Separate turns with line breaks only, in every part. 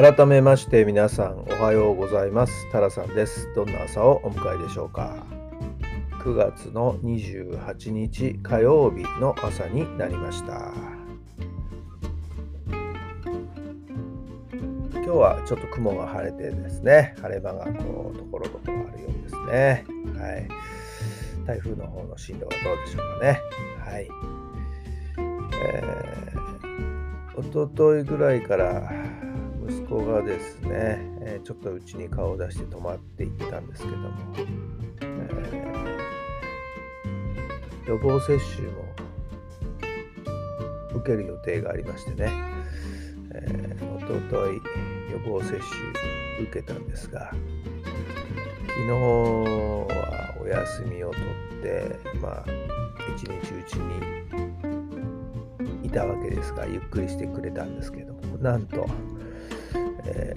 改めまして皆さんおはようございます。タラさんです。どんな朝をお迎えでしょうか。9月の28日火曜日の朝になりました。今日はちょっと雲が晴れてですね。晴れ間がこうところどころあるようですね。はい。台風の方の進路はどうでしょうかね。はい。えー、おとといぐらいから子がですね、え、ちょっとうちに顔を出して泊まっていったんですけども、えー、予防接種も受ける予定がありましてね、えー、おととい予防接種受けたんですが昨日はお休みを取ってまあ一日うちにいたわけですがゆっくりしてくれたんですけどもなんとえ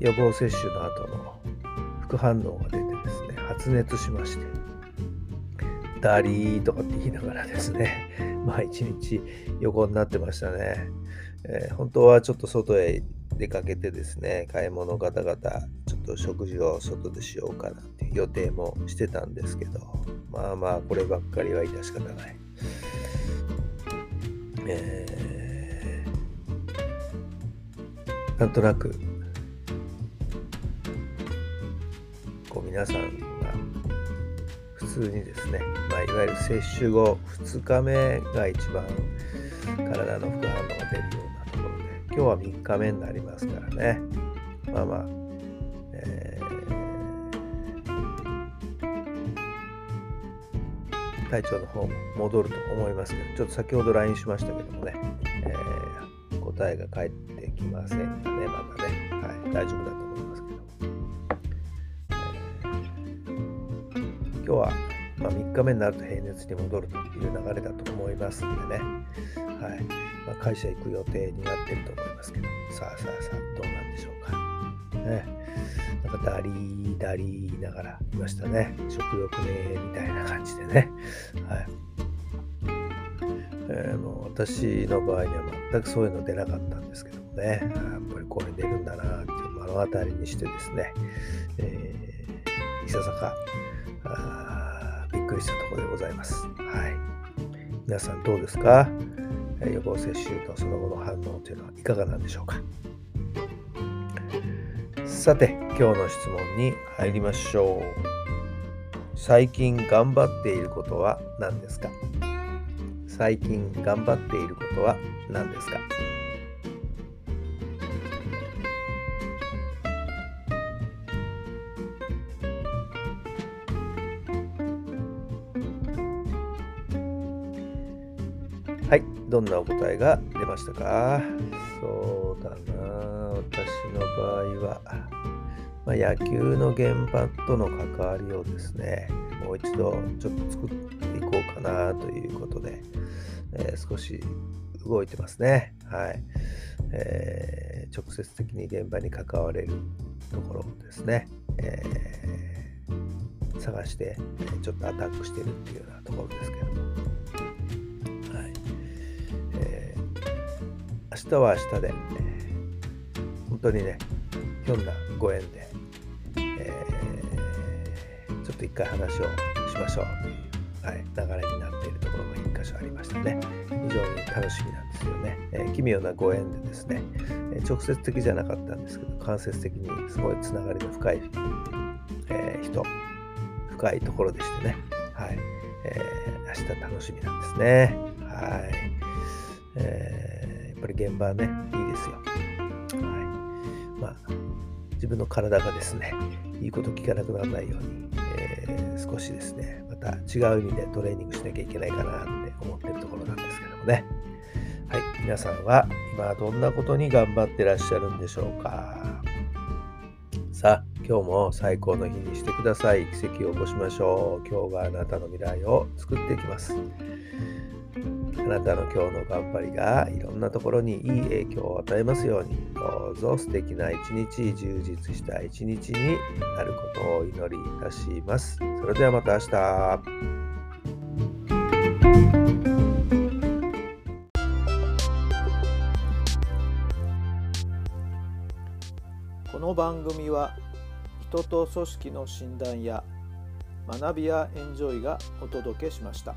ー、予防接種の後の副反応が出てですね、発熱しまして、ダリーとかって言いながらですね、まあ一日横になってましたね。えー、本当はちょっと外へ出かけてですね、買い物ガタガタ、ちょっと食事を外でしようかなっていう予定もしてたんですけど、まあまあこればっかりは致し方ない。えーなんとなくこう皆さんが普通にですね、まあ、いわゆる接種後2日目が一番体の副反応が出るようなところで今日は3日目になりますからね。まあまあ、えー、体調の方も戻ると思いますけどちょっと先ほど LINE しましたけどもね、えー、答えが返ってきませんがね、まだね、はい、大丈夫だと思いますけど。えー、今日は、まあ、3日目になると平熱に戻るという流れだと思いますんでね、はいまあ、会社行く予定になってると思いますけど、さあさあさあ、どうなんでしょうか。ね、なんかダリーダリーながらいましたね。食欲ねみたいな感じでね。はいえー、もう私の場合には全くそういうの出なかったんですけどもね、やっぱりこれ出るんだなって目の当たりにしてですね、えー、いささかびっくりしたところでございます。はい。皆さんどうですか？予防接種とその後の反応というのはいかがなんでしょうか？さて、今日の質問に入りましょう。最近頑張っていることは何ですか？最近頑張っていることは何ですか？はい、どんなお答えが出ましたか？そうだな、私の場合は、まあ、野球の現場との関わりをですね、もう一度ちょっと作ってこうかなということで、えー、少し動いてますね。はい。えー、直接的に現場に関われるところをですね、えー、探して、ちょっとアタックしてるっていうようなところですけども。はい。えー、明日は明日で、本当にね、ひょんなご縁で、えー、ちょっと一回話をしましょうという、はい、流れになっているところが1箇所ありましたね。非常に楽しみなんですよね。えー、奇妙なご縁でですね、え、直接的じゃなかったんですけど、間接的にすごいつながりの深い、えー、人、深いところでしてね、はい、えー、明日楽しみなんですね。はい。えー、やっぱり現場はね、いいですよ。はい。まあ、自分の体がですね、いいこと聞かなくならないように、えー、少しですね、また違う意味でトレーニングしなきゃいけないかなって思ってるところなんですけどもね。はい、皆さんは今どんなことに頑張ってらっしゃるんでしょうか？さあ、今日も最高の日にしてください。奇跡を起こしましょう。今日があなたの未来を作っていきます。あなたの今日の頑張りがいろんなところにいい影響を与えますように、どうぞ素敵な一日、充実した一日になることをお祈りいたします。それではまた明日。
この番組は人と組織の診断や学びやエンジョイがお届けしました。